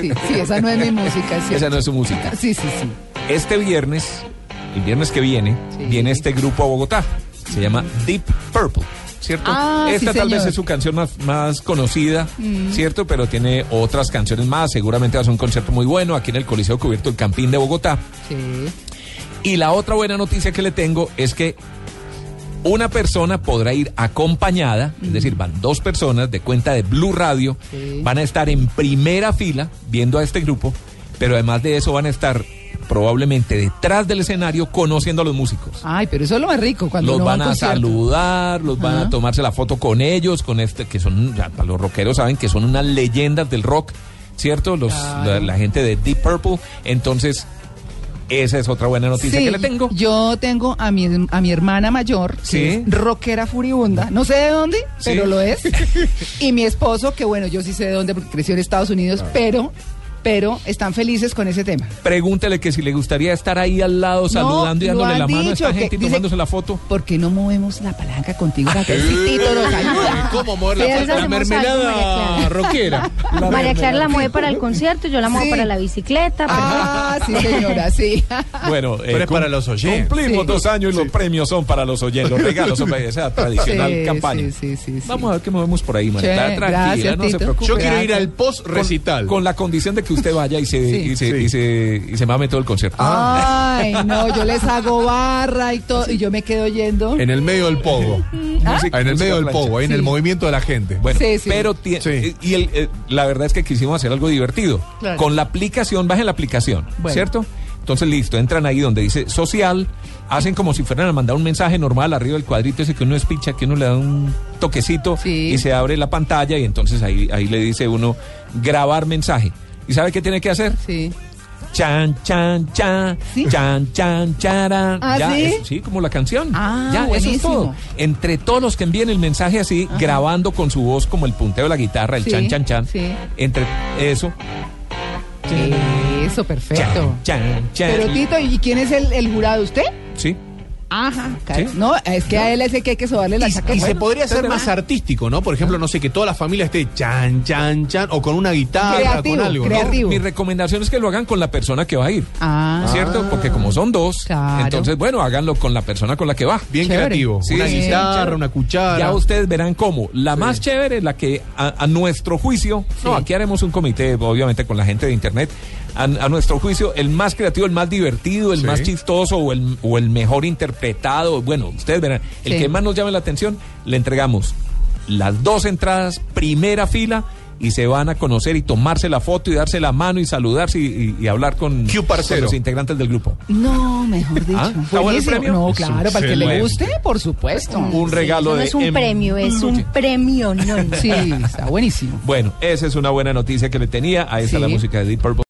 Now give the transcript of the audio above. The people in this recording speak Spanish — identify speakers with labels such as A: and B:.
A: Sí, sí, esa no es mi música. ¿sí?
B: Esa no es su música.
A: Sí, sí, sí.
B: Este viernes, el viernes que viene,
A: Sí.
B: viene este grupo a Bogotá. Se llama Deep Purple. ¿Cierto?
A: Ah,
B: Esta
A: sí,
B: tal vez
A: señor. Mm.
B: es su canción más, más conocida, ¿cierto? Pero tiene otras canciones más. Seguramente va a ser un concierto muy bueno aquí en el Coliseo Cubierto El Campín de Bogotá.
A: Sí.
B: Y la otra buena noticia que le tengo es que una persona podrá ir acompañada, es decir, van dos personas de cuenta de Blue Radio,
A: Sí.
B: van a estar en primera fila viendo a este grupo, pero además de eso van a estar probablemente detrás del escenario conociendo a los músicos.
A: Ay, pero eso es lo más rico cuando
B: Los
A: uno
B: van a saludar, los van a tomarse la foto con ellos, con este, que son, ya, los rockeros saben que son unas leyendas del rock, ¿cierto? Los,
A: Claro.
B: la, la gente de Deep Purple. Entonces, esa es otra buena noticia
A: Sí,
B: que le tengo.
A: Yo tengo a mi, a mi hermana mayor, que
B: Sí.
A: es rockera furibunda. No sé de dónde,
B: Sí.
A: pero lo es. y mi esposo, que bueno, yo sí sé de dónde porque creció en Estados Unidos, pero, pero están felices con ese tema.
B: Pregúntele que si le gustaría estar ahí al lado saludando y dándole la mano a esta gente y
A: dice-
B: tomándose la foto.
A: ¿Por qué no movemos la palanca contigo para que el citito nos ayuda?
C: ¿Cómo mover la,
D: eso
C: la mermelada
D: Clara.
C: rockera?
D: María Clara la mueve para el concierto, yo la muevo
A: Sí.
D: para la bicicleta. para-
A: Ah, sí, señora, sí.
B: Bueno,
C: Pero es para los oyentes.
B: Cumplimos
A: Sí.
B: dos años y los premios son para los oyentes, los regalos son para esa tradicional
A: Sí,
B: campaña.
A: sí, sí, sí, sí.
B: Vamos a ver qué movemos por ahí, María. Tranquila,
A: gracias,
B: no se preocupe.
C: Yo quiero ir al post recital.
B: Con la condición de que usted vaya y se,
A: Sí.
B: y se,
C: Sí.
B: y se, y se mame todo el concierto.
A: Ay, no, yo les hago barra y todo, y yo me quedo yendo.
C: En el medio del pogo.
B: Música-
C: En el medio del pogo, ahí en
A: Sí.
C: el movimiento de la gente.
B: Bueno,
A: Sí, sí.
B: pero y el, eh, la verdad es que quisimos hacer algo divertido.
A: Claro.
B: Con la aplicación, bajen la aplicación,
A: Bueno.
B: ¿cierto? Entonces, listo, entran ahí donde dice social, hacen como si fueran a mandar un mensaje normal arriba del cuadrito ese que uno espicha, que uno le da un toquecito
A: Sí.
B: y se abre la pantalla y entonces ahí, ahí le dice uno grabar mensaje. ¿Y sabe qué tiene que hacer?
A: Sí.
B: Chan, chan, chan,
A: ¿Sí?
B: chan, chan, charan.
A: ¿Ah,
B: ya,
A: sí?
B: eso, sí, como la canción.
A: Ah,
B: ya, eso es
A: buenísimo.
B: todo. Entre todos los que envíen el mensaje así, grabando con su voz como el punteo de la guitarra, el
A: Sí,
B: chan, chan, chan.
A: sí.
B: Entre eso.
A: Eso, perfecto.
B: Chan, chan, chan.
A: Pero Tito, ¿y quién es el, el jurado? ¿Usted?
B: Sí.
A: Ajá.
B: ¿Sí?
A: No, es que a él es el que hay que sobarle la
C: Y,
A: chaqueta.
C: y se podría hacer más artístico, ¿no? Por ejemplo, no sé, que toda la familia esté chan, chan, chan, o con una guitarra,
A: Creativo,
C: con algo, ¿no?
A: creativo.
B: Mi recomendación es que lo hagan con la persona que va a ir.
A: Ah.
B: ¿Cierto? Porque como son dos,
A: Claro.
B: entonces, bueno, háganlo con la persona con la que va.
C: Bien
A: Chévere.
C: creativo.
B: Sí,
C: una
B: sí,
C: guitarra,
B: chévere.
C: una cuchara.
B: Ya ustedes verán cómo. La más chévere, la que a, a nuestro juicio, no, aquí haremos un comité, obviamente, con la gente de internet. A, a nuestro juicio, el más creativo, el más divertido, el
C: Sí.
B: más chistoso o el, o el mejor interpretado. Bueno, ustedes verán. El
A: Sí.
B: que más nos llame la atención, le entregamos las dos entradas, primera fila. Y se van a conocer y tomarse la foto y darse la mano y saludarse y, y- y hablar con, con los integrantes del grupo.
A: No, mejor dicho.
B: Ah, ¿está bueno el premio?
A: No,
B: Es
A: claro, para el que le guste, por supuesto.
B: Un regalo
D: Eso no
B: de
D: es un
B: em-
D: premio, es un premio, no.
A: Sí, está buenísimo.
B: Bueno, esa es una buena noticia que le tenía. Ahí está
A: Sí.
B: la música de Deep Purple.